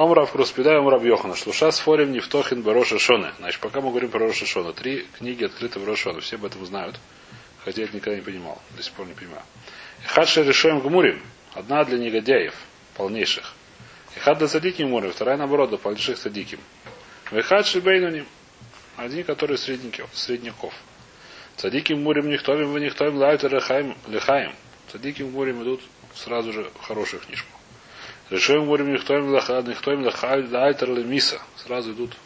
Омрав Круспида, Омрав Йохана. Шлуша сфорим Нефтохин Бароша Шона. Значит, пока мы говорим про Роша Шона. Три книги открыты в Рошона. Все об этом знают. Хотя я это никогда не понимал. До сих пор не понимаю. Хадша решаем Гмурим. Одна для негодяев, полнейших. И хад для садиким Гмурим. Вторая наоборот, для полнейших садиким. Вехад Шибейнуним. Один, который средников. Садиким Мурим Нихтовим, вы Нихтовим, Лайт Лехаем. Садиким Мурим идут сразу же в хорошую книжку. Решаем Мурим Нихтовим, Нихтовим, Лайт Миса. Сразу идут.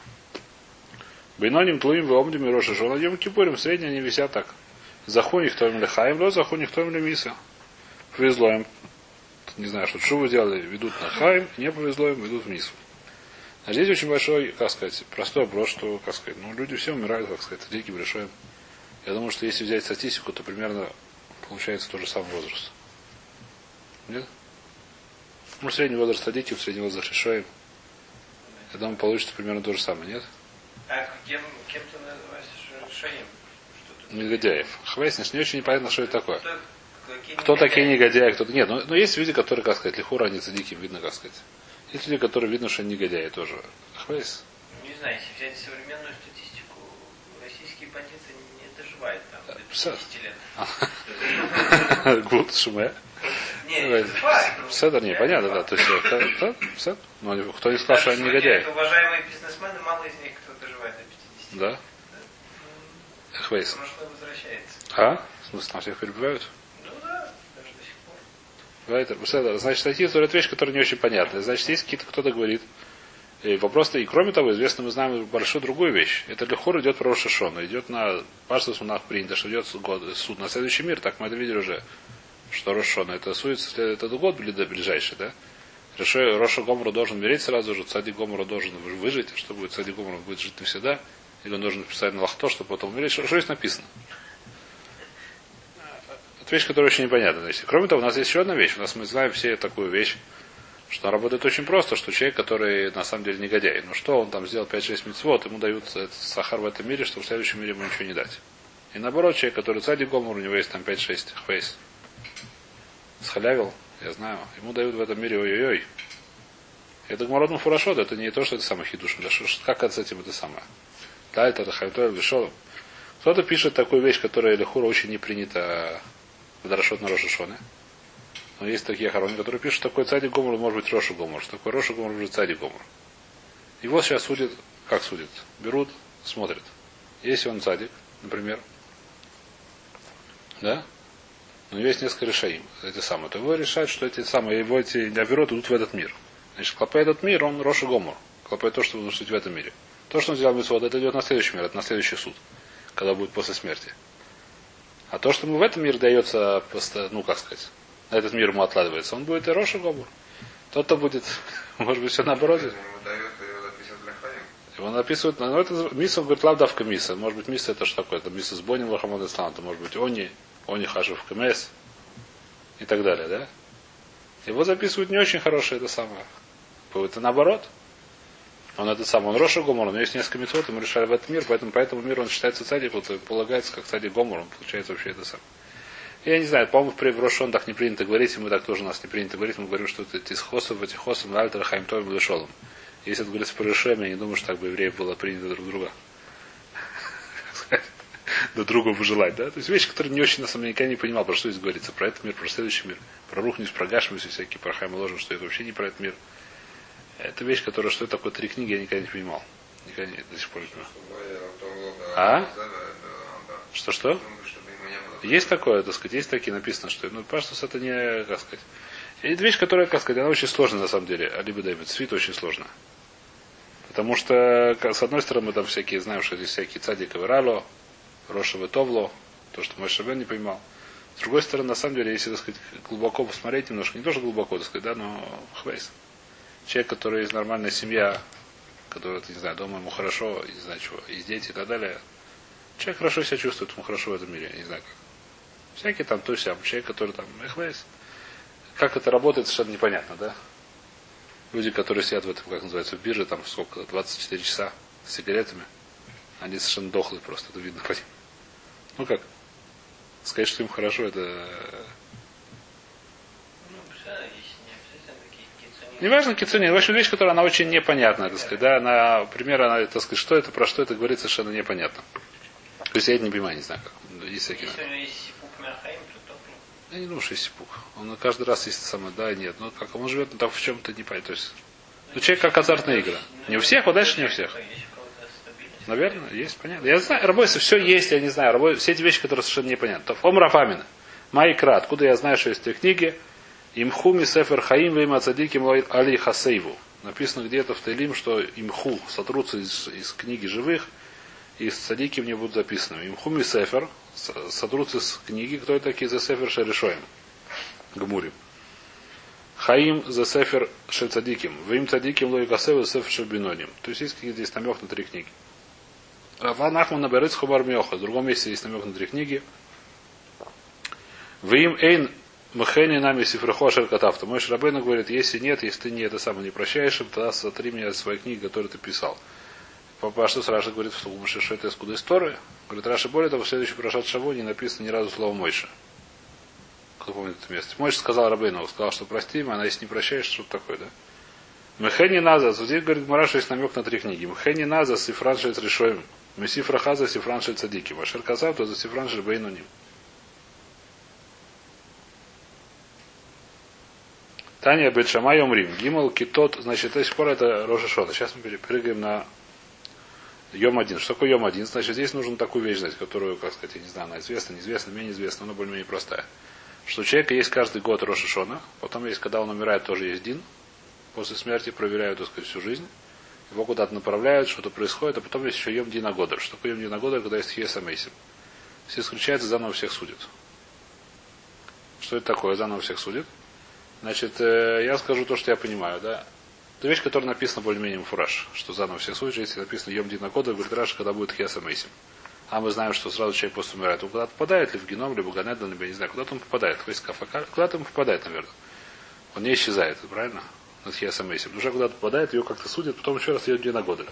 Бейноним Тлуим, Веомдим и Роша Шона. Йом Кипурим, средние они висят так. Заху Нихтовим Лехаем, Ро Заху Нихтовим Миса. Повезло им. Не знаю, что шубу делали, ведут на Хаим, не повезло им, ведут в Мису. А здесь очень большой, как сказать, простой вопрос, что, как сказать, ну, люди все умирают, как сказать, диким решаем. Я думаю, что если взять статистику, то примерно получается тот же самый возраст. Нет? Ну, средний возраст садиким, средний возраст решаем. Я думаю, получится примерно то же самое, нет? А кем, кем ты называешь? Негодяев. Хвейсниш, не очень непонятно, что это такое. Кто, какие Кто негодяи? такие негодяи, кто Нет, ну, ну есть люди, которые, как сказать, лихура, они цадики, видно, как сказать. Есть люди, которые видно, что они негодяи тоже. Хвейс. Не знаю, если взять современную статистику, российские бандиты не доживают там до пса. 50 лет. Гуд, шуме. Ну, Седер, не, понятно, да. То есть, это, да, седер. Ну, кто не сказал, что они негодяи. это Уважаемые бизнесмены, мало из них кто доживает до 50. Да? Хвейс. Прошлое возвращается. А? В смысле, там всех перебивают? Ну да, даже до сих пор. Вайтер, Седер. Значит, статьи говорят вещь, которая не очень понятна. Значит, есть какие-то, кто-то говорит. И вопрос и кроме того, известно, мы знаем большую другую вещь. Это Лехор идет про Рошашона, идет на Пашта Сунах принято, что идет год- суд на следующий мир, так мы это видели уже, что Рошашона, это сует, след- это год ближайший, да? Решо- Роша Гомору должен умереть сразу же, Цади Гомору должен вы- выжить, что будет Цади Гомору будет жить навсегда, или он должен написать на лахто, чтобы потом умереть. Что, здесь написано? Это вещь, которая очень непонятна. Кроме того, у нас есть еще одна вещь. У нас мы знаем все такую вещь, что работает очень просто, что человек, который на самом деле негодяй, ну что, он там сделал 5-6 мецвод, ему дают этот сахар в этом мире, чтобы в следующем мире ему ничего не дать. И наоборот, человек, который цади гомор, у него есть там 5-6 хвейс. Схалявил, я знаю, ему дают в этом мире ой-ой-ой. Это гмородом фурашот, это не то, что это самое хидуш. Как это с этим это самое? Да, это хайтой вишол. Кто-то пишет такую вещь, которая Лехура очень не принята в Дарашот на Рошашоне. Но есть такие хороны, которые пишут, такой цадик Гомор может быть Роша Гомор, что такой Роша Гомор может быть цадик Гомор. Его сейчас судят, как судят? Берут, смотрят. Если он цадик, например, да? У него есть несколько решений, эти самые, то его решают, что эти самые, его эти оперот идут в этот мир. Значит, клопая этот мир, он Роша Гомор. Клопая то, что будет жить в этом мире. То, что он сделал митцвот, это идет на следующий мир, это на следующий суд, когда будет после смерти. А то, что ему в этом мире дается, ну, как сказать, на этот мир ему откладывается, он будет и Роша Гомор. Тот-то будет, может быть, все наоборот. Его написывают, ну, это миса, он говорит, лавдавка миса. Может быть, миса это что такое? Это миса с Бонин Лахамад Ислам, это может быть они, они хашев КМС и так далее, да? Его записывают не очень хорошее, это самое. Это наоборот. Он это сам, он Роша Гомор, у есть несколько метод, ему решали в этот мир, поэтому по этому миру он считается цадик, и полагается как цадик Гомор, он получается вообще это сам. Я не знаю, по-моему, в Рошон так не принято говорить, и мы так тоже у нас не принято говорить, мы говорим, что это тисхосов, этихосом, альтер, хаймтовым, лешолом. Если это говорится про Решем, я не думаю, что так бы евреев было принято друг друга. Друг другу пожелать, да? То есть вещи, которые не очень, на самом деле, никогда не понимал, про что здесь говорится. Про этот мир, про следующий мир. Про Рухнис, про Гашмис всякие, про Хайм ложим, что это вообще не про этот мир. Это вещь, которая, что это такое три книги, я никогда не понимал. Никогда не, до сих пор не понимал. А? Что-что? Есть такое, так сказать, есть такие написано, что ну, паштус это не, как сказать. Это вещь, которая, как сказать, она очень сложная на самом деле. Алиба Дэвид, свит очень сложно. Потому что, как- с одной стороны, мы там всякие знаем, что здесь всякие цадик и рало, Рошева Товло, то, что мой Шабен не понимал. С другой стороны, на самом деле, если, так сказать, глубоко посмотреть немножко, не то, что глубоко, так сказать, да, но хвейс. Человек, который из нормальной семья, который, не знаю, дома ему хорошо, не знаю чего, есть дети и так далее, человек хорошо себя чувствует, ему хорошо в этом мире, не знаю как. Всякий там, то сям, человек, который там, эхвейс. Как это работает, совершенно непонятно, да? Люди, которые сидят в этом, как называется, в бирже, там сколько, 24 часа с сигаретами, они совершенно дохлые просто, это видно по ним. Ну как? Сказать, что им хорошо, это... Ну, если не. Неважно, кицунин. В общем, вещь, которая она очень непонятная, так сказать, да, она, пример, она, так сказать, что это, про что это говорит, совершенно непонятно. То есть я это не понимаю, не знаю, как. Есть всякие. Если у него есть сипук Миахаим, то то Я не думаю, что есть сипук. Он каждый раз есть самое, да и нет. Ну, как он живет, ну, так в чем-то не понятно. То есть, ну, человек как азартная игра. Не у всех, вот дальше не у всех. Наверное, есть, понятно. Я знаю, работе все есть, я не знаю. Работе, все эти вещи, которые совершенно непонятны. Ом Рафамина. Майкра, откуда я знаю, что есть в этой книге. Имхуми Сефер Хаим Вейма Цадиким Али Хасейву. Написано где-то в Таилим, что имху сотрутся из, из книги живых, и с садиким не будут записаны. Имхуми Сефер сотрутся из книги, кто это такие за Сефер Шерешоем. Гмурим. Хаим за Сефер Шецадиким. Вим Цадиким Лой Касеву Сефер Шебиноним. То есть есть здесь намек на три книги. Рава Нахман наберет Хубар Мьоха. В другом месте есть намек на три книги. Вим Эйн Махени нами Сифрахошер Катавта. Мой Шрабейна говорит, если нет, если ты не это самое не прощаешь им, тогда сотри меня от своей книги, которую ты писал. Папа, что Раша говорит, что что это из куда истории? Говорит, Раша более того, в следующем Прошат Шаву не написано ни разу слово Мойша. Кто помнит это место? Мойша сказал Рабейну, сказал, что прости меня, она если не прощаешь, что такое, да? Мехени Назас. Вот здесь говорит Мара, что есть намек на три книги. Мехени Назас, Сифран Шельц Решоем. Месифра Хаза, Сифран Шельц Цадики. Машер Казав, то за Сифран Шельц Бейнуним. Таня Бетшамай Умрим. Гимал Китот. Значит, до сих пор это Роша Шона. Сейчас мы перепрыгаем на Йом один. Что такое Йом один? Значит, здесь нужно такую вещь знать, которую, как сказать, я не знаю, она известна, неизвестна, менее известна, но более-менее простая. Что у человека есть каждый год Роша потом есть, когда он умирает, тоже есть Дин. После смерти проверяют, так сказать, всю жизнь. Его куда-то направляют, что-то происходит, а потом есть еще Йом Дина Годер. Что такое Йом Дина Годер, когда есть Хеса Мейсим? Все исключается, заново всех судят. Что это такое? Заново всех судят. Значит, э, я скажу то, что я понимаю, да. Это вещь, которая написана более-менее фураж, что заново все судят, если написано Йом Дина Года, говорит Раша, когда будет Хеса Мейсим. А мы знаем, что сразу человек после умирает. Он куда-то попадает, ли в геном, либо Ганедан, либо я не знаю, куда-то он попадает. Куда-то он попадает, наверное. Он не исчезает, правильно? Над Хеса Мейсим. Душа куда-то попадает, ее как-то судят, потом еще раз Йом Дина Года.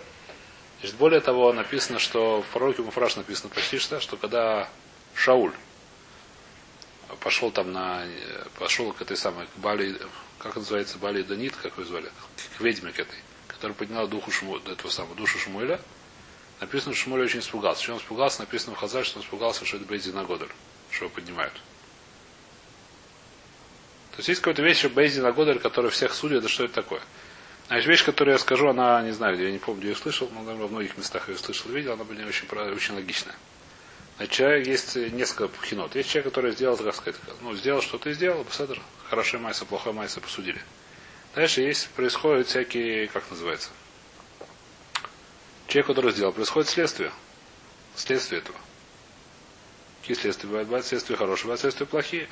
Значит, более того, написано, что в пророке Муфраш написано почти что, что когда Шауль пошел там на, э, пошел к этой самой, к Бали, как называется, Бали Данит, как вы звали, к ведьме к этой, которая подняла духу Шму, этого самого, душу Шмуэля, написано, что Шмуэль очень испугался. Что он испугался, написано в Хазаль, что он испугался, что это Бейзин Агодер, что его поднимают. То есть есть какая-то вещь, Бейзин Агодер, который всех судит, это что это такое? Значит, вещь, которую я скажу, она, не знаю, где я не помню, где я слышал, но, наверное, во многих местах ее слышал видел, она была очень, очень логичная. Значит, человек есть несколько пхинот. Есть человек, который сделал, как сказать, ну, сделал что-то и сделал, посмотри, хорошая майса, плохая майса посудили. Дальше есть, происходят всякие, как называется, человек, который сделал, происходит следствие. Следствие этого. Какие следствия бывают? Бывают следствия хорошие, бывают следствия плохие.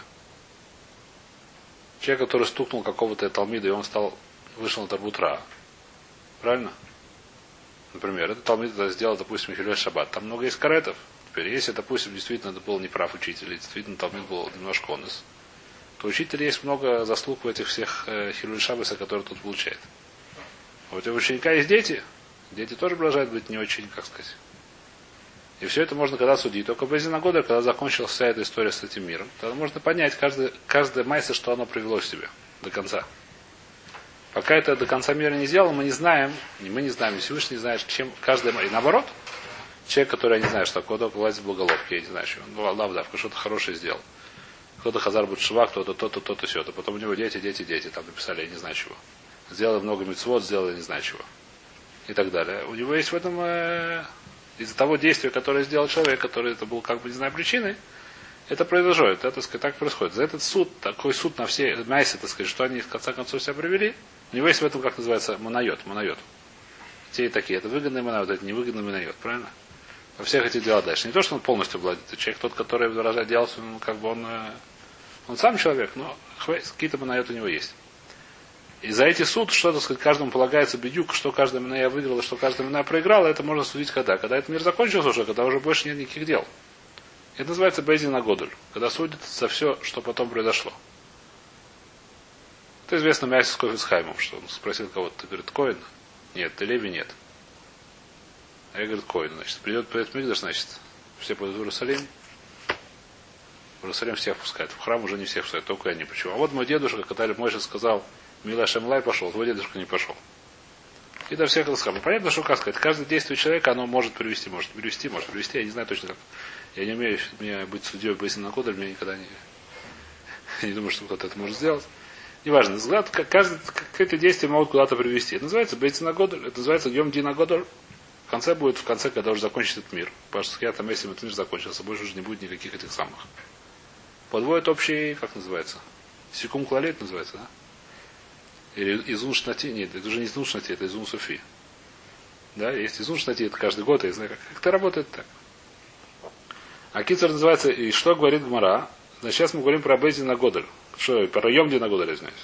Человек, который стукнул какого-то талмида, и он стал, вышел на Тарбутра. Правильно? Например, этот талмид это сделал, допустим, Хилюэль Шаббат. Там много есть каретов. Теперь, если, допустим, действительно это был неправ учитель, и действительно талмид был немножко онес, то учитель есть много заслуг в этих всех э, Хилюэль которые тут получает. А Вот у ученика есть дети. Дети тоже продолжают быть не очень, как сказать. И все это можно когда судить. Только в года, когда закончилась вся эта история с этим миром, тогда можно понять каждый, каждое майса, что оно привело в себе до конца. Пока это до конца мира не сделал, мы не знаем, мы не знаем, и Всевышний не знает, чем каждый И наоборот, человек, который я не знаю, что такое, только влазит в боголовке, я не знаю, что он ну, лавдавка, что-то хорошее сделал. Кто-то Хазар будет шива, кто-то то-то, то-то, все-то. Потом у него дети, дети, дети, там написали, я не знаю чего. Сделал много мецвод, сделал я не знаю чего. И так далее. У него есть в этом э, из-за того действия, которое сделал человек, который это был как бы не знаю причиной, это произошло. Это, так сказать, так происходит. За этот суд, такой суд на все мяйсы, так сказать, что они в конце концов себя провели, у него есть в этом, как называется, монайот, монайот. Те и такие. Это выгодный монайот, это невыгодный монайот, правильно? Во всех этих делах дальше. Не то, что он полностью владеет. Человек, тот, который выражает делался, он как бы он, э, он сам человек, но какие-то монайот у него есть. И за эти суд, что, так сказать, каждому полагается бедюк, что каждая меня выиграла, что каждая меня проиграла, это можно судить когда? Когда этот мир закончился уже, когда уже больше нет никаких дел. Это называется Бейзин Агодуль, когда судят за все, что потом произошло. Это известно Мясис Кофицхаймом, что он спросил кого-то, ты говорит, Коин? Нет, ты Леви нет. А я говорю, Коин, значит, придет придет Мигдаш, значит, все пойдут в Иерусалим. В Иерусалим всех пускают. В храм уже не всех пускают, только они. Почему? А вот мой дедушка, когда Мойша сказал, Мила Шемлай пошел, твой дедушка не пошел. И до всех ласхам. Понятно, что как сказать, каждое действие человека, оно может привести, может привести, может привести, я не знаю точно как. Я не умею мне быть судьей по на кода, мне никогда не, не думаю, что кто-то это может сделать. Неважно, взгляд, как- каждое какое-то действие могут куда-то привести. Это называется Бейцина Годоль, это называется Йом Дина. В конце будет, в конце, когда уже закончится этот мир. Потому что я там, если этот мир закончился, больше уже не будет никаких этих самых. Подводит общий, как называется? Секум клалет называется, да? Или изун шнати, нет, это уже не изун шнати, это изун суфи. Да, есть изун шнати, это каждый год, я знаю, как, это работает так. А кицер называется, и что говорит Гмара? Значит, сейчас мы говорим про Бейзи на Годаль. Что, про Йом на Годаль, извиняюсь.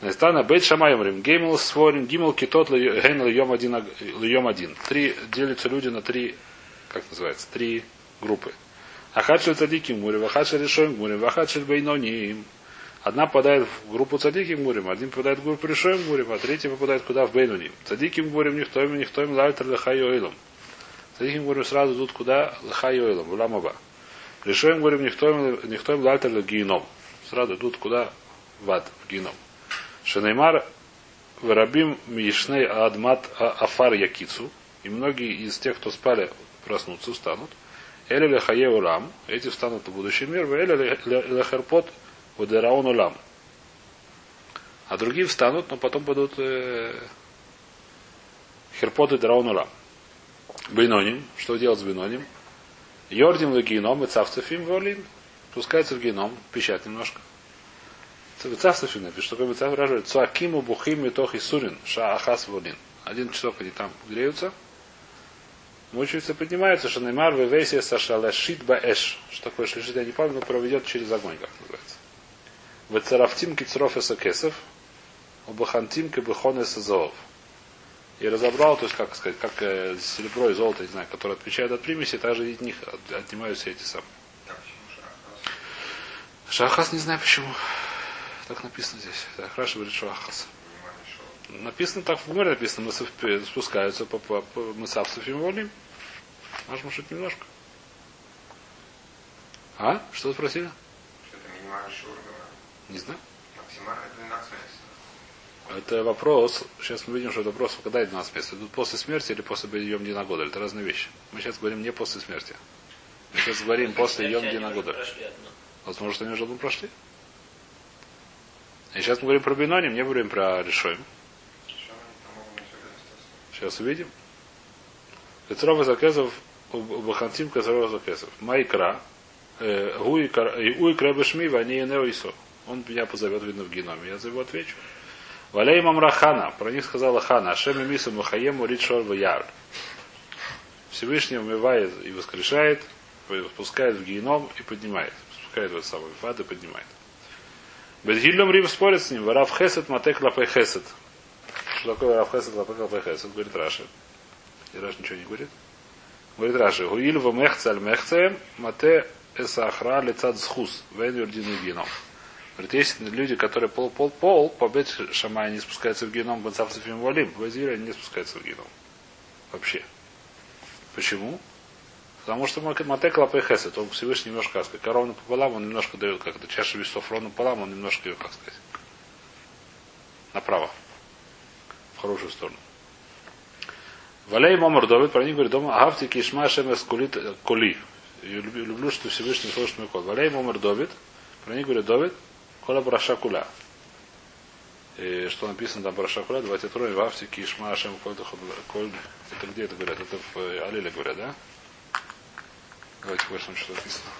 Настана Бейт Шамайомрим, Геймл Сворим, Гимл Китот Гейн Льем один. Три, делятся люди на три, как называется, три группы. Ахадшель Цадики Мурим, Ахадшель Решоем Мурим, Ахадшель Бейноним. Одна попадает в группу Цадики Мурим, один попадает в группу Решоем Мурим, а третий попадает куда? В Бейноним. Цадики Мурим, никто им, никто им лайтер лехай ойлом. Цадики Мурим сразу идут куда? Лехай ойлом, в Ламаба. Решоем Мурим, никто им, никто им лайтер легином. Сразу идут куда? В ад, в геном. Шанеймар Варабим Мишней Адмат А- Афар Якицу. И многие из тех, кто спали, проснутся, встанут. Эли лехае улам. Эти встанут в будущий мир. Эли лехерпот удераон улам. А другие встанут, но потом будут э, херпот и дераон улам. Бейноним. Что делать с бейноним? Йордим легином и цавцефим волин. Спускается в геном, пищать немножко. Цавцефим напишет, что такое цав выражает. Цуакиму бухим и сурин. Ша ахас волин. Один часок они там греются. Мучаются, поднимаются, что Неймар вевесия сашалашит баэш. Что такое шлишит, я не помню, но проведет через огонь, как называется. Вецарафтим кицров эсакесов, убахантим кебехон эсазоов. И разобрал, то есть, как сказать, как э, серебро и золото, не знаю, которые отвечают от примеси, также из них от- отнимаются эти самые. Шахас? Не знаю почему. Так написано здесь. Так, Раша говорит Шахас. Написано так в Гумере написано, мы сов- спускаются по, по, по мы савцев волим. Можешь может немножко. А? Что спросили? Что это минимальный шур, говорю. Не знаю. Максимально 12 месяцев. Это вопрос. Сейчас мы видим, что это вопрос, когда 12 месяцев. Идут после смерти или после Йом Дина года. Это разные вещи. Мы сейчас говорим не после смерти. Мы сейчас говорим после Йом Дина года. Возможно, что они уже давно прошли. И сейчас мы говорим про Биноним, не говорим про Решоем. Сейчас увидим. Петров Закезов, Бахантим Казаров Закезов. Майкра. Уй Крабешми, Вани Неоисо. Он меня позовет, видно, в геноме. Я за его отвечу. Валей Мамрахана. Про них сказала Хана. Ашем и Мису Махаему Ридшор Яр. Всевышний умывает и воскрешает, спускает в геном и поднимает. Спускает в этот самый в ад и поднимает. Бедгильем Рим спорит с ним. Варав Хесет Матек Лапай Хесет. Что такое Рав Хесед, Лапек Лапек Хесед? Говорит Раши. И Раши ничего не говорит. Говорит Раши. Гуиль в мехце аль мехце мате эсахра лицат схус. Вен юрдин геном. Говорит, есть люди, которые пол, пол, пол, по бет шамай не спускаются в геном, бацавцев им валим, они не спускаются в геном. Вообще. Почему? Потому что Матек Лапей Хесед, он Всевышний немножко, как ровно пополам, он немножко дает, как это чаша весов ровно пополам, он немножко ее, как сказать, направо в хорошую сторону. Валей Момар Довид, про них говорит, дома Авти Кишма Шемес Кули. Я люблю, что Всевышний слышит мой кол. Валей Момар Довид, про них говорит Довид, Кола Браша Куля. И что написано там Браша Куля, давайте трое, в Авти Кишма Шем Коль Коль. Это где это говорят? Это в э, Алиле говорят, да? Давайте посмотрим, что написано.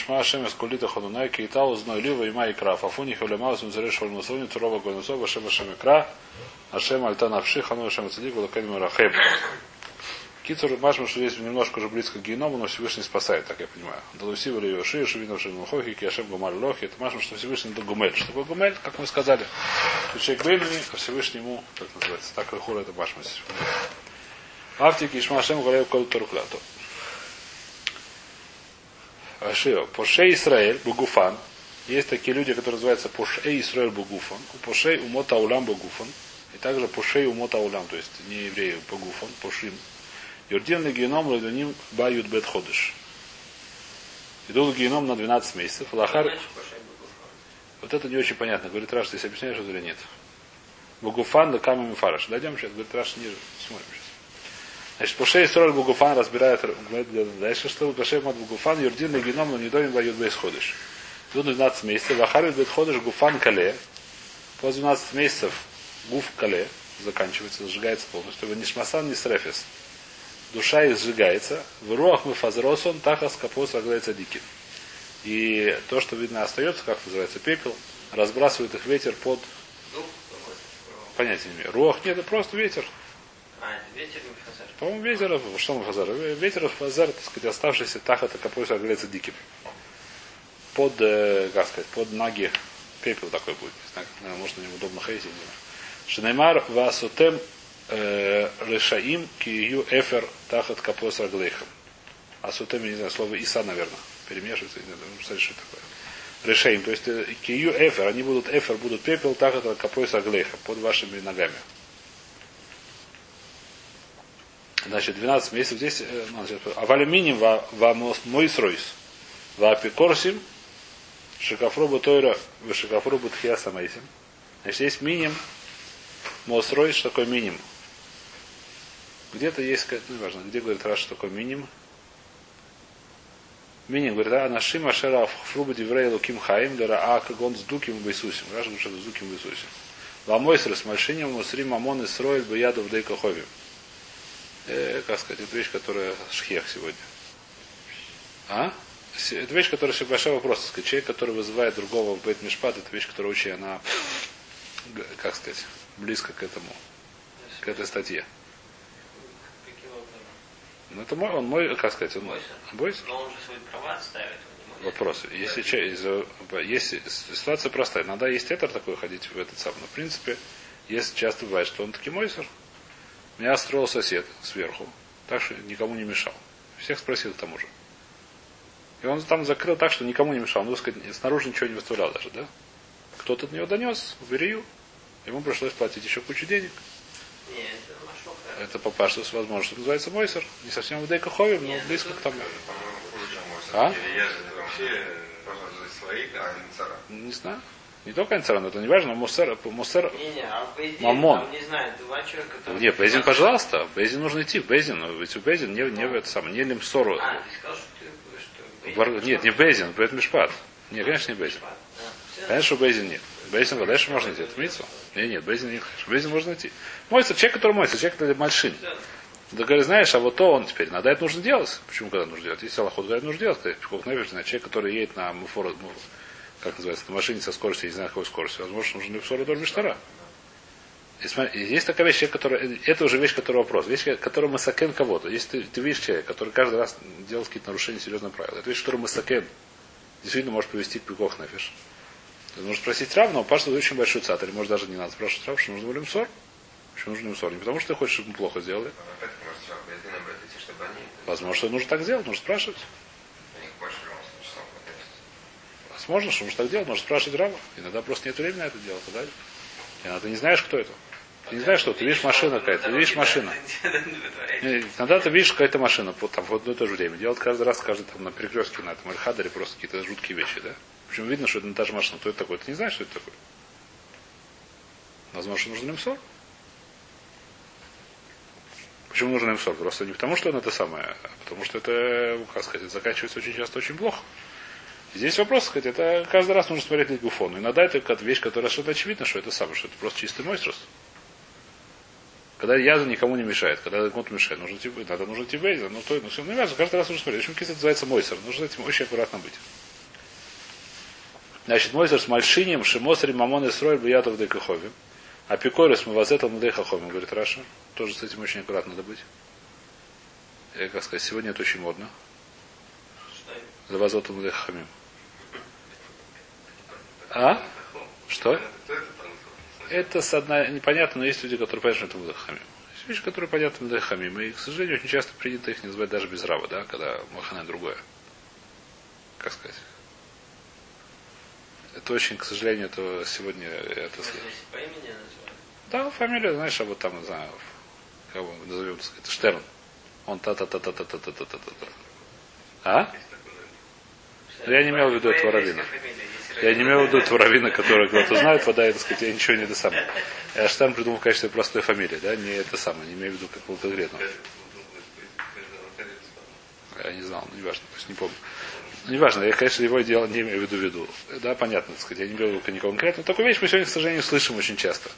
Вахти Кишма Шем Эскулита Ходунай Кейта Узной Лива и Майкра. Фафуни Хулемаус Мзареш Шольмусони Турова Гонусова Шема Шемекра. Ашем Альта Навши Хану Шем Цадик Валакань Марахеб. Кицур Машма, что здесь немножко уже близко к геному, но Всевышний спасает, так я понимаю. Далуси вали Йоши, Шевина Шемухохи, Киашем Гумар Лохи. Это Машма, что Всевышний это Гумель. Что такое Гумель, как мы сказали? Что человек Бейнами, а Всевышний ему, как называется, так и хура это Машма. Автики Ишма Шем Галею Кол Туркляту. Ашио. Поше Исраэль, Бугуфан. Есть такие люди, которые называются Поше Исраэль Бугуфан. Поше Умота Аулам Бугуфан. И также Поше Умота Аулам, то есть не евреи Бугуфан, Пошим. Юрдин Легеном Ладуним Бают Бет Ходыш. Идут в геном на 12 месяцев. Лахар, вот это не очень понятно. Говорит Раш, ты объясняешь это или нет. Бугуфан да камень фараш. Дойдем сейчас, говорит Раш ниже. Смотрим сейчас. Значит, Пошей Сроль Бугуфан разбирает дальше, что Пошей Мат Бугуфан, Юрдин Легеном, но не домин бают бейс ходыш. Идут на 12 месяцев. Лахар бет ходыш Гуфан Кале. После 12 месяцев Гуф Кале заканчивается, сжигается полностью. Вы не шмасан, не срефис. Душа их сжигается. В руах мы фазросон, тахас капос раглается диким. И то, что видно остается, как называется, пепел, разбрасывает их ветер под понятия не имею. Руах нет, это просто ветер. А, это ветер. По-моему, ветер, что мы фазар? Ветер фазар, так сказать, оставшийся тахата капой раглается диким. Под, э, как сказать, под ноги пепел такой будет. Не знаю, может, на нем удобно ходить, я не знаю. Шинаймар васутем э, решаим кию эфер тахат капос раглейхам. Асутем, я не знаю, слово Иса, наверное, перемешивается. Не знаю, смотри, что это такое. Решаим, то есть э, кию эфер, они будут эфер, будут пепел тахат капос раглейхам, под вашими ногами. Значит, 12 месяцев здесь, э, ну, значит, авалюминием ва, ва мой сройс. Ва апикорсим, шикафробу тойра, в шикафробу тхия. Значит, есть миним, мосройс, что такое миним. Где-то есть, ну, важно, где говорит Раш, что такое миним. Миним, говорит, а нашим ашера фрубу диврей луким хаим, дара а кагон с дуким бейсусим. Раш говорит, что с дуким бейсусим. Ламойсер с мальшинем, мусрим мамон и строил бы яду в дейкахове э, как сказать, это вещь, которая шхех сегодня. А? Это вещь, которая большой вопрос. сказать. Человек, который вызывает другого в бейт мишпат, это вещь, которая очень, она, как сказать, близко к этому, к этой статье. Ну, это мой, он мой, как сказать, он Бойся. бойся? Но он же свои права отставит. Вопрос. Если, из-за- если ситуация простая, иногда есть этер такой ходить в этот сам, но в принципе, если часто бывает, что он таки мойсер, меня строил сосед сверху, так что никому не мешал. Всех спросил к тому же. И он там закрыл так, что никому не мешал. Ну, сказать, снаружи ничего не выставлял даже, да? Кто-то от него донес в Ирию. Ему пришлось платить еще кучу денег. Не, это. Это папаша, возможно, что называется Мойсер. Не совсем в Дейкахове, но Нет, близко к тому. А? Своих, а. Не знаю. Не только Анцаран, это не важно. Не, не, а в Бейзине, Мамон. не знаю, два человека там... Не, Безин, пожалуйста. Безин нужно идти но Ведь в Безин не, не в это самое, не Лимсору. А, ты сказал, что ты... Что Бейзин- Нет, не Безин, Бет Мишпат. Нет, конечно, не. Да, всё. Конечно, что Безин нет. Безин, дальше можно идти. Это митсва? Нет, нет, Безин нет. Безин можно идти. Мойся, человек, который моется, человек, который мальшин. Да говорит, знаешь, а вот то он теперь, надо это нужно делать. Почему когда нужно делать? Если Аллахот говорит, нужно делать, Нефиш, значит, человек, который едет на муфор, ну, как называется, на машине со скоростью, я не знаю какой скоростью, возможно, нужно Муфор Дор Миштара. Есть такая вещь, человек, который, это уже вещь, которая вопрос. Вещь, которая мы сакен кого-то. Если ты, ты видишь человека, который каждый раз делает какие-то нарушения серьезных правил, это вещь, которую мы сакен действительно может привести к Пикох Нефиш. Ты можешь спросить Рав, но Паша очень большой цат, или может даже не надо спрашивать Рав, что нужно было Мсор. Почему нужно Мсор? Не потому что ты хочешь, чтобы мы плохо сделали. Возможно, что нужно так сделать, нужно спрашивать. у них больше в любом случае часов хватает. Возможно, что нужно так делать, можно спрашивать Рава. Иногда просто нет времени на это делать. Далее. Иногда ты не знаешь, кто это. Ты не знаешь, что ты видишь машина какая-то, ты видишь машина. Иногда ты видишь какая-то машина вот там в одно и то же время. Делать каждый раз, каждый там на перекрестке, на этом Альхадере просто какие-то жуткие вещи, да? Причем видно, что это не та же машина. Кто это такой? Ты не знаешь, что это такое. Возможно, нужен имсор. Почему нужен имсор? Просто не потому, что он это самое, а потому что это, как сказать, заканчивается очень часто очень плохо. Здесь вопрос, сказать, это каждый раз нужно смотреть на гуфону. Иногда это как вещь, которая что-то очевидно, что это самое, что это просто чистый мойстрос. Когда язва никому не мешает, когда кому-то мешает, нужно идти, надо нужно бейза, ну то, ну все, ну важно, каждый раз нужно смотреть. В общем, киса называется мойсер, нужно с этим очень аккуратно быть. Значит, мойсер с мальшинием, шимосрим, мамон и срой, бьятов декахови. А пикорис мы возетал на дехахоми, говорит Раша. Тоже с этим очень аккуратно надо быть. И, как сказать, сегодня это очень модно. За возотал на дехахамим. А? Что? Это с одна непонятно, но есть люди, которые понимают, что это мудахамим. Есть вещи, которые понятны мудахамим. И, к сожалению, очень часто принято их не называть даже без раба, да, когда махана другое. как сказать, это очень, к сожалению, это сегодня это по имени. Да, фамилия, знаешь, а вот там, не знаю, как его назовем, так сказать, Штерн. Он та-та-та-та-та-та-та-та-та-та. А? Я не имел в виду этого есть Я не имел в виду этого раввина, который кто-то знает, вода, это сказать, я ничего не это самое. Я Штерн придумал в качестве простой фамилии, да, не это самое, не имею в виду какого-то конкретного. Я не знал, ну, неважно, то есть не помню. Ну, неважно, я, конечно, его дело не имею в виду в виду. Да, понятно, так сказать, я не имею в виду никого конкретно. Такую вещь мы сегодня, к сожалению, слышим очень часто.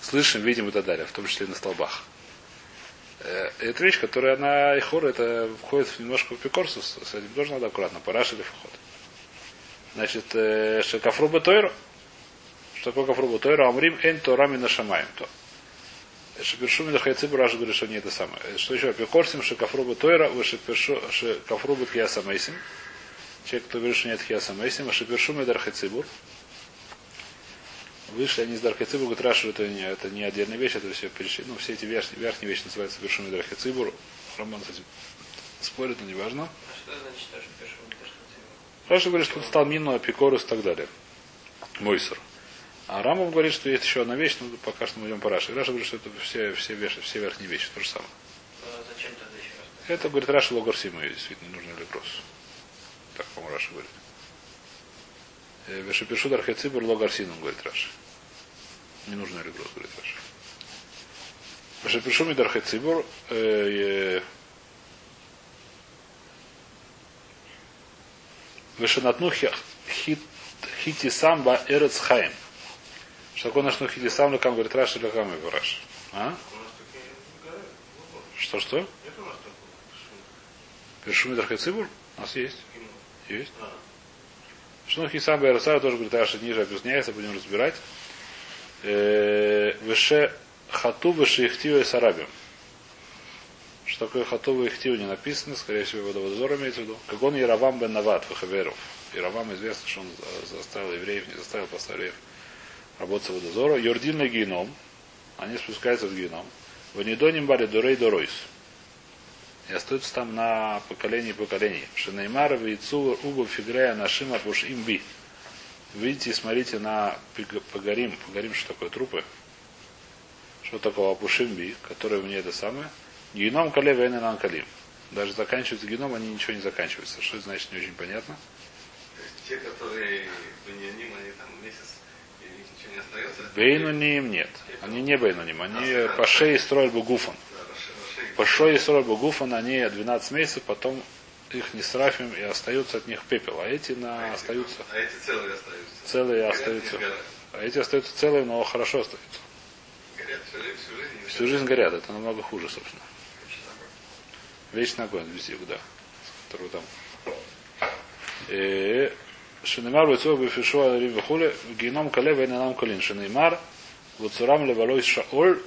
Слышим, видим и так далее, в том числе и на столбах. Э, Это вещь, которая она и это входит в немножко в пикорсус, с этим тоже надо аккуратно, параш или вход. Значит, э, шекафруба тойру. Что такое кафруба тойру? Амрим эн торами на шамаем. То. Шепершуми дахайцибу Раша говорит, что не это самое. Э, Что еще? Пикорсим шекафруба тойра, вы шекафруба кьяса мейсим. Человек, кто говорит, что нет хьяса мейсим, а шепершуми дархайцибур. Вышли они из Дархайцибур, говорят, Раша, это не, это не отдельная вещь, это все перешли. Ну, все эти верхние, верхние вещи называются Першуми Дархайцибур. Роман с этим спорит, но неважно. А что значит то, что пишу? То, что ты- Раша говорит, что он стал Мину, Апикорус и так далее. Мойсер. А Рамов говорит, что есть еще одна вещь, но пока что мы идем по Раше. Раша говорит, что это все, все, веши, все верхние вещи, то же самое. А зачем тогда еще раз? Это, говорит, Раша Логарсима, действительно, нужно ли вопрос. Так, по-моему, Раша говорит. Э, Вешепишу Дархайцибур Логарсином, говорит Раша. Не нужно ли вопрос, говорит Раша. Вешепишу Мидархайцибур Вешанатну хитисам ба эрецхаем. Что такое нашну хитисам лакам, говорит Раши лакам и Раш. А? Что-что? Першумит Архайцибур? У нас есть. Есть. Шну хитисам ба эрецхаем тоже, говорит Раши, ниже объясняется, будем разбирать. Э, выше хату, выше ихтиве сарабим. Что такое хату и ихтива не написано, скорее всего, водовозор имеется в виду. Как он Яровам бен Нават, Вахаверов. Яровам известно, что он за- заставил евреев, не заставил поставил работать в водозору. Йордин на геном. Они спускаются в геном. Ванидоним бали дурей доройс. И остаются там на поколении поколений. Шинеймар, Вейцу, Убу, Фигрея, Нашима, Пуш, Имби. Видите смотрите на Пагарим. Пагарим, что такое трупы? Что такое Апушимби, который мне это самое? Геном Кале Вейненан Калим. Даже заканчиваются геном, они ничего не заканчиваются. Что это значит, не очень понятно. Те, которые Беньяним, они там месяц, ничего не остается. Бейнуним нет. Они не Бейнуним. Они по шее строят Бугуфан. По шее строят Бугуфан, они 12 месяцев, потом их не срафим и остаются от них пепел. А эти на, остаются А эти целые остаются. целые Горят, остаются. А эти остаются целые, но хорошо остаются. Горят всю жизнь, всю жизнь. и Всю жизнь горят, это намного хуже, собственно. Вечный огонь, везде, да. Который там. Э, Шинемар Вацуа Бефишуа Рим Вихуле, Геном Кале Вейнанам Калин. Шинемар Вацурам Левалой Шаоль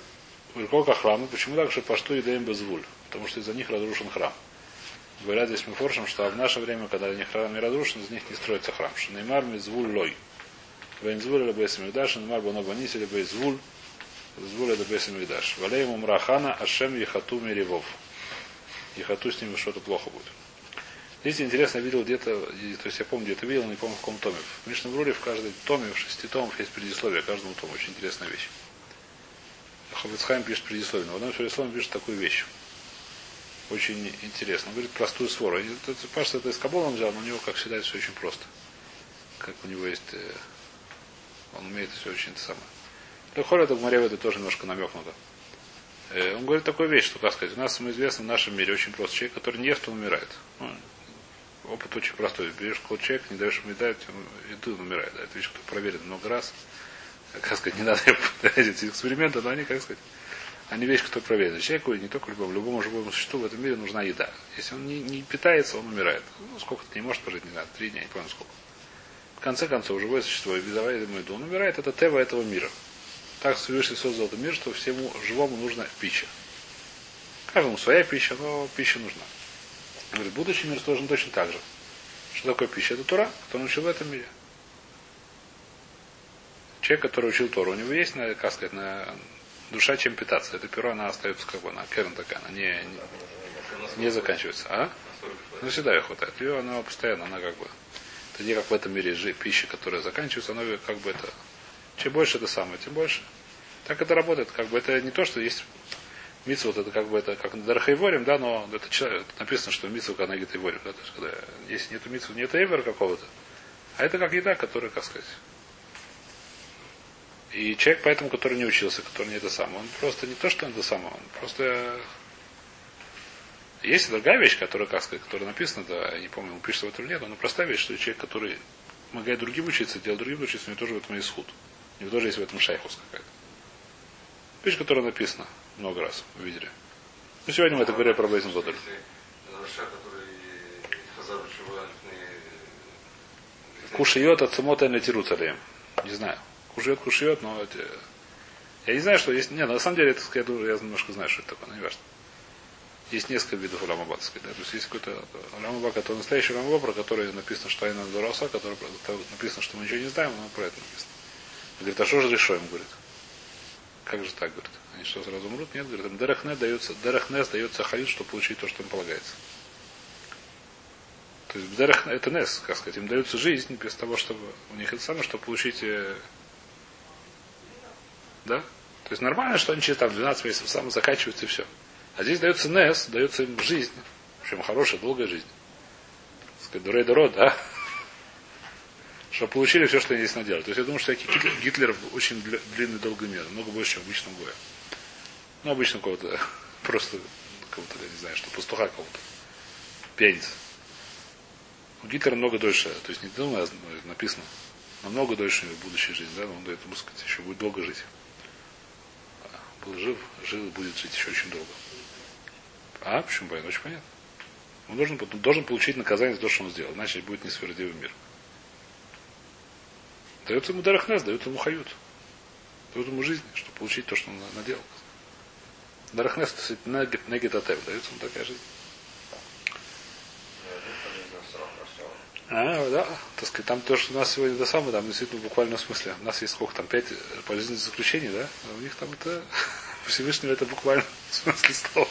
Вилкока храма. Почему так, что пашту Идаем Безвуль? Потому что из-за них разрушен храм. Говорят здесь мы форшем, что в наше время, когда они храм не разрушен, из них не строится храм. Шинеймар Мизвуль Лой. Вейнзвуль или Бейс Мигдаш, Шинеймар Банабанис или Бейзвуль. Звуль это Бейс Мигдаш. Валеем Умрахана Ашем Ехату Миривов. Ехату с ними что-то плохо будет. Здесь интересно, я видел где-то, то есть я помню, где-то видел, не помню в каком томе. В Мишном Бруре в каждой томе, в шести томах есть предисловие, каждому тому. Очень интересная вещь. Ховицхайм пишет предисловие, но в одном предисловии пишет такую вещь. Очень интересно. Он говорит простую свору. Паша это из Кабола он взял, но у него, как считается, все очень просто. Как у него есть... э, Он умеет все очень это самое. Лехоль это в море тоже немножко намекнуто. Э, Он говорит такую вещь, что, как сказать, у нас известно в нашем мире очень просто человек, который не ест, он умирает. Ну, опыт очень простой. Берешь какой человек, не даешь ему еду, еду, он умирает. Да, это вещь, кто проверен много раз. Как сказать, не надо эти эксперименты, но они, как сказать, они вещь, кто проверен. Человеку, и не только любому, любому живому существу в этом мире нужна еда. Если он не, не питается, он умирает. Ну, сколько-то не может прожить, не знаю, три дня, не помню сколько. В конце концов, живое существо, без ему еду, он умирает, это тева этого мира. Так Всевышний создал этот мир, что всему живому нужна пища. Каждому своя пища, но пища нужна. Говорит, будущий мир должен точно так же. Что такое пища? Это Тура, который он учил в этом мире. Человек, который учил Тору, у него есть, как сказать, на душа чем питаться. Это перо, она остается как бы, она керн такая, она не, не, не заканчивается. А? Ну, всегда ее хватает. Ее, она постоянно, она как бы Это не как в этом мире пища, которая заканчивается, оно как бы это... Чем больше это самое, тем больше. Так это работает. Как бы это не то, что есть Митсу, вот это как бы это как Дархайворим, да, но это человек, написано, что Митсу канагит Иворим, да, то есть когда если нет Митсу, нет Эвера какого-то, а это как еда, которая, как сказать. И человек, поэтому, который не учился, который не это самое, он просто не то, что он это самое, он просто есть другая вещь, которая, как сказать, которая написана, да, я не помню, он пишет в этом нет, но простая вещь, что человек, который помогает другим учиться, делает другим учиться, у него тоже в этом есть. У него тоже есть в этом шайхус какая-то. Вещь, которая написана много раз, вы видели. Ну, сегодня мы это говорили про который Хазар Чува, Кушает от самота на Тирусалем. Не знаю. Кушает, кушает, но это... Я не знаю, что есть... Нет, на самом деле, это, я, думаю, я немножко знаю, что это такое, но не важно. Есть несколько видов уламаба, так сказать, да? То есть есть какой-то уламаба, который настоящий уламаба, про который написано, что Айна Дураса, который написано, что мы ничего не знаем, но про это написано. Говорит, а что же решаем, говорит. Как же так, говорит? Они что, сразу умрут? Нет, говорит, им Дерахне дается, Дерахнес дается хают, чтобы получить то, что им полагается. То есть Дерах это Нес, как сказать, им дается жизнь без того, чтобы у них это самое, чтобы получить э, да? То есть нормально, что они через там 12 месяцев сам заканчиваются и все. А здесь дается Нес, дается им жизнь. Причем хорошая, долгая жизнь. Так сказать, Дурей Дород, да? Чтобы получили все, что они здесь наделали. То есть я думаю, что Гитлер, Гитлер очень длинный, долгий мир. Много больше, чем обычного гоя. Ну, обычно кого-то, просто кого-то, я не знаю, что, пастуха кого-то. Пьяница. У Гитлера много дольше, то есть не думаю, а написано, намного дольше у него будущая жизнь, да, но он дает ему сказать, еще будет долго жить. Был жив, жил и будет жить еще очень долго. А, почему понятно? Очень понятно. Он должен, должен получить наказание за то, что он сделал, иначе будет несправедливый мир. Дается ему Дарахнес, дают ему хают. Дают ему жизнь, чтобы получить то, что он наделал. Дарахнес, то есть негетатев, дается ему такая жизнь. А, да, так сказать, там то, что у нас сегодня до самого, там действительно в буквальном смысле. У нас есть сколько там, пять полезных заключений, да? А у них там это Всевышнего это буквально в смысле слова.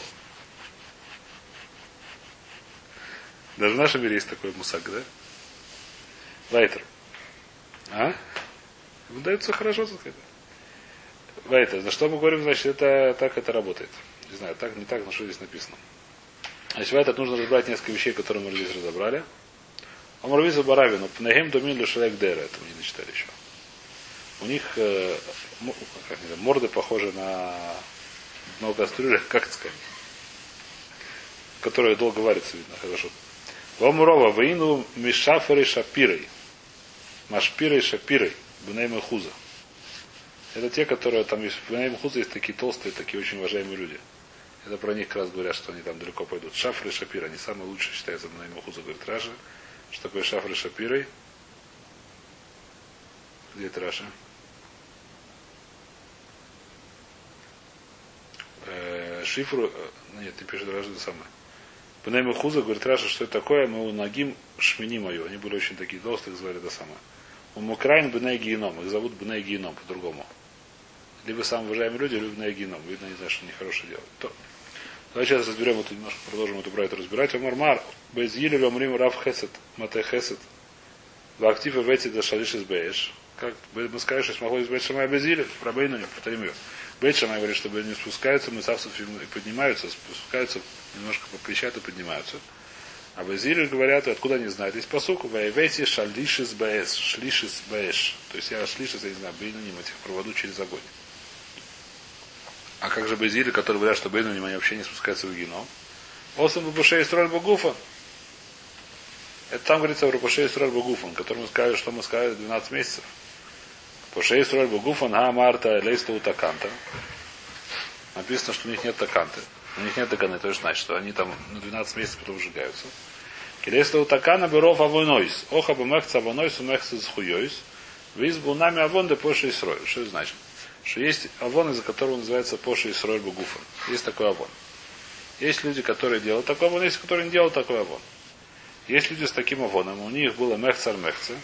Даже в нашем мире есть такой мусак, да? Вайтер. А? Ему дается хорошо, так сказать. Вайтер. На что мы говорим, значит, это так это работает. Не знаю, так, не так, но что здесь написано. Значит, Вайтер нужно разобрать несколько вещей, которые мы здесь разобрали. Амурвиза Баравину, Пнагем Домин Лешелек Дера, это мы не дочитали еще. У них э, как знаю, морды похожи на дно кастрюли, как это сказать, которая долго варится, видно, хорошо. Вамурова, Ваину Мишаферы Шапирой. Машпирой Шапирой. Бунейма Хуза. Это те, которые там есть. В Бунейма Хуза есть такие толстые, такие очень уважаемые люди. Это про них как раз говорят, что они там далеко пойдут. Шафры и Шапира, они самые лучшие считаются Бунейма Хуза, говорит Раша. Что такое Шафры Шапирой? Где это Раша? Э, Шифру, э, нет, не пишет Раша, это самое. Пнейма Хуза говорит Раша, что это такое, мы у Нагим Шмини мою. Они были очень такие толстые, звали это самое. У Мукраин Бней Геном, их зовут Бней Геном по-другому. Либо самые уважаемые люди, либо Бней Геном. Видно, не знаю, что они хорошее делают. То. Давай сейчас разберем это немножко, продолжим эту брайту разбирать. Омар Мар, без Йили Омрим Рав Хесет, Мате Хесет, в активе в эти до Шалиш из Бееш. Как мы скажем, что смогло из Бейт Шамай без Йили, про Бейну не повторим ее. Шамай говорит, что не спускаются, мы савсов и поднимаются, спускаются, немножко попрещают и поднимаются. А Базиль говорят, откуда они знают. Есть посуку, Вайвети шалишис баэс, шлишис баэш. То есть я шлишис, я не знаю, бейнуним этих проводу через огонь. А как же Базили, которые говорят, что бейнуним они вообще не спускаются в геном? Осам Бабушей Строль Багуфа. Это там говорится про Пашей Строль Багуфан, мы сказали, что мы сказали 12 месяцев. Пашей Строль Багуфан, а Марта Лейста Утаканта. Написано, что у них нет таканты. У них нет таканы, то есть значит, что они там на 12 месяцев потом сжигаются. Келеста утакана бюров авонойс. Оха бы мехца авонойс у мехца с хуйойс. Виз был нами авон де поши и срой. Что это значит? Что есть авон, из-за которого называется поши и срой бугуфан. Есть такой авон. Есть люди, которые делают такой авон, есть, которые не делают такой авон. Есть люди с таким авоном, у них было мехцар мехца.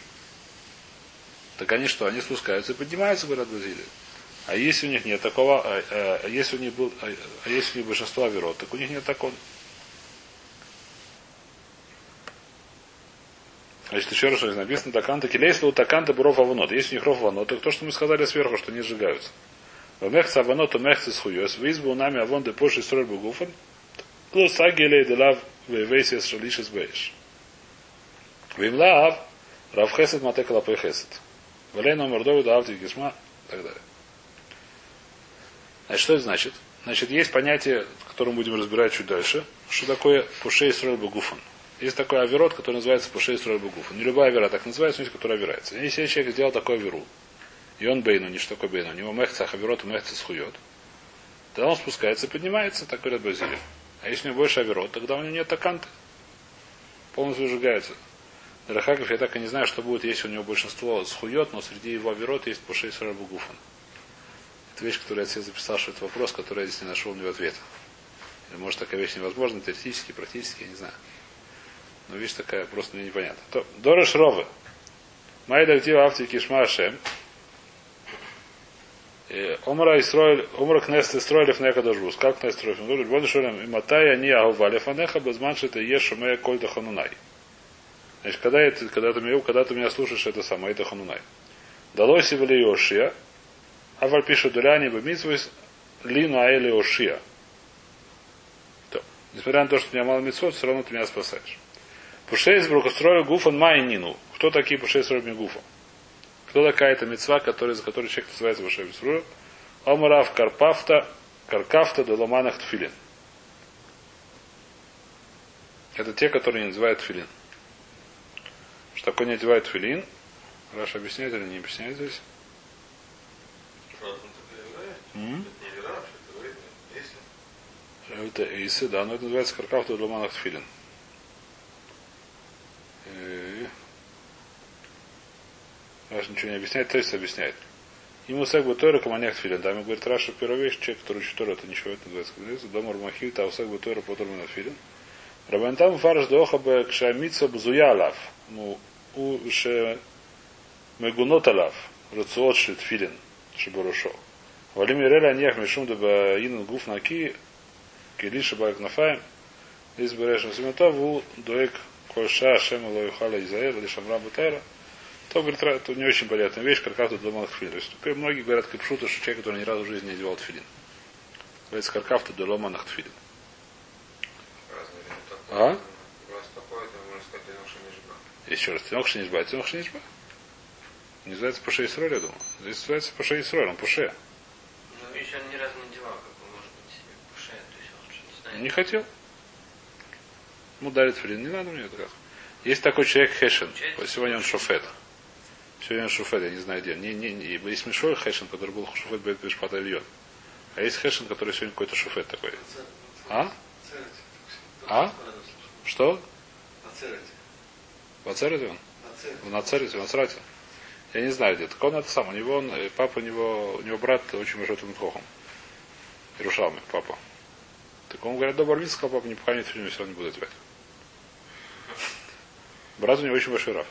Так они что? Они спускаются и поднимаются, говорят Бразилии. А если у них нет такого, а, а, а если у них был, а, а если у них большинство оверот, так у них нет такого. Значит, еще раз, написано, таканта келейс, у таканта буров аванот. Если у них ров аванот, то то, что мы сказали сверху, что не сжигаются. В мехца аванот, то мехца схуёс, в избу нами авон де поши строй бугуфан, лу сагелей де лав вейвейсис шалишис бейш. Вим лав, рав хесед матек лапой хесед. Валей номер довид, авти гишма, и так далее. Значит, что это значит? Значит, есть понятие, которое мы будем разбирать чуть дальше, что такое пушей строй бугуфан. Есть такой аверот, который называется пушей строй бугуфан. Не любая авера так называется, но есть, которая авирается. Если человек сделал такой аверу, и он бейну, не что такое бейну, у него мехца аверот, мехца схует, тогда он спускается и поднимается, так говорят Базилия. А если у него больше аверот, тогда у него нет таканты. Полностью сжигается. Рахаков, я так и не знаю, что будет, если у него большинство схует, но среди его аверот есть пушей строй бугуфан. Это вещь, которую я себе записал, что это вопрос, который я здесь не нашел у него ответа. Или может такая вещь невозможна, теоретически, практически, я не знаю. Но вещь такая просто мне непонятна. То, Ровы. Майда Ктива Авти Кишма Ашем. Омра Исроэль, Омра Кнест Исроэль Фнеха Дожбус. Как Кнест Исроэль Фнеха Дожбус? Боды Шолем, и Матай они Агували Фанеха, Безманши это Еш Шумея Кольда Ханунай. Значит, когда, это, когда, ты когда ты меня слушаешь, это самое, это Ханунай. Далоси Вали Йошия, Аваль пишет Дуляни Бемитсвис, Лину Аэли Ошия. Несмотря на то, что у меня мало мецвод, все равно ты меня спасаешь. Пушей из брукострою гуфан майнину. Кто такие пушей с гуфа? Кто такая эта мецва, который, за которой человек называется пушей бисрую? Омарав карпафта, каркафта доломанах тфилин. Это те, которые не называют филин. Что такое не одевают филин? Раш объясняет или не объясняет здесь? Это эйсы, да, но это называется каркафта доломанах тфилин. Раш ничего не объясняет, то есть объясняет. Ему сек бы Тора каманях филин. Там говорит Раша первая вещь, человек, который учит Тора, это ничего, это называется, говорится, домар махил, та усек бы Тора потор на филин. Рабантам фарш доха бы кшамица бзуя алав. Ну, у ше мегунот алав. Рациот шит филин. Валим Иреля Аньях Мишум Деба Инан Гуф Наки Келиша Бак Нафаем из Берешем Семетов у Дуэк Кольша Шема Лоюхала Изаэля или Шамра Бутера. То, говорит, это не очень понятная вещь, как автор дома тфилин. То есть, многие говорят капшута, что человек, который ни разу в жизни не одевал тфилин. Говорится, каркафта дома нахтфилин. А? Еще раз, тенок шинишба. Тенок шинишба? Не называется Пуше Исроль, я думаю. Здесь называется Пуше Исроль, он Пуше. Ну, еще он ни разу не одевал, как бы, может быть, себе Пуше, то есть он что не знает. Не хотел. Ему дарит филин, не надо мне это как. Есть такой человек Хешин. Сегодня он шофет. Сегодня он шуфет, я не знаю где. Не, не, не. Есть Мишой Хешин, который был шуфет Бет Бешпата Ильон. А есть Хешин, который сегодня какой-то шуфет такой. А? А? Что? В Ацерете он? В Нацерете, в Нацрате. Я не знаю где. Так он это сам. У него он, папа у него, у него брат очень большой Тумтхохом. Ирушалмик, папа. Так он говорит, добр вид, сказал, папа, не пухай, все равно не буду отвечать. Брат у него очень большой раф.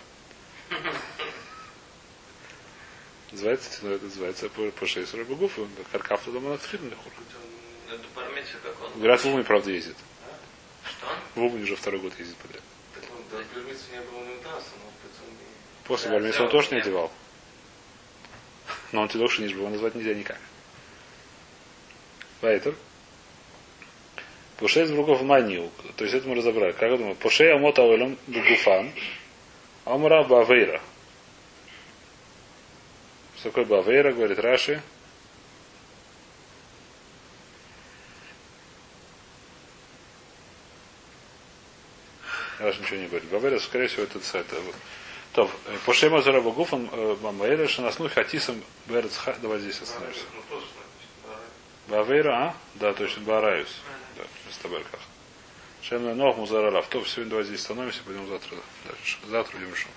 Называется, это называется по шесть рыбогуф, каркафта дома на тфилин лехур. Надо поймите, как он... Говорят, в Умане, правда, ездит. Что? В Умане уже второй год ездит подряд. Так он до не был не удастся, но После Да, Бармиса он тоже не одевал. Но он тидок не его назвать нельзя никак. Вайтер. Пушей из бругов манил. То есть это мы разобрали. Как я думаю? Пушей амота ойлом бугуфан. Амра бавейра. Что такое бавейра, говорит Раши. Раши ничего не говорит. Бавейра, скорее всего, это сайт. То, Пушей Мазара Багуфан Мамаэра Шанасну Хатисом Берцха. Давай здесь остановимся. Ну. Бавейра, а? Да, точно, Бараюс. Да, вместо Берках. Шем Нох Музаралав. То, сегодня давай здесь остановимся, пойдем завтра дальше. Завтра будем решать.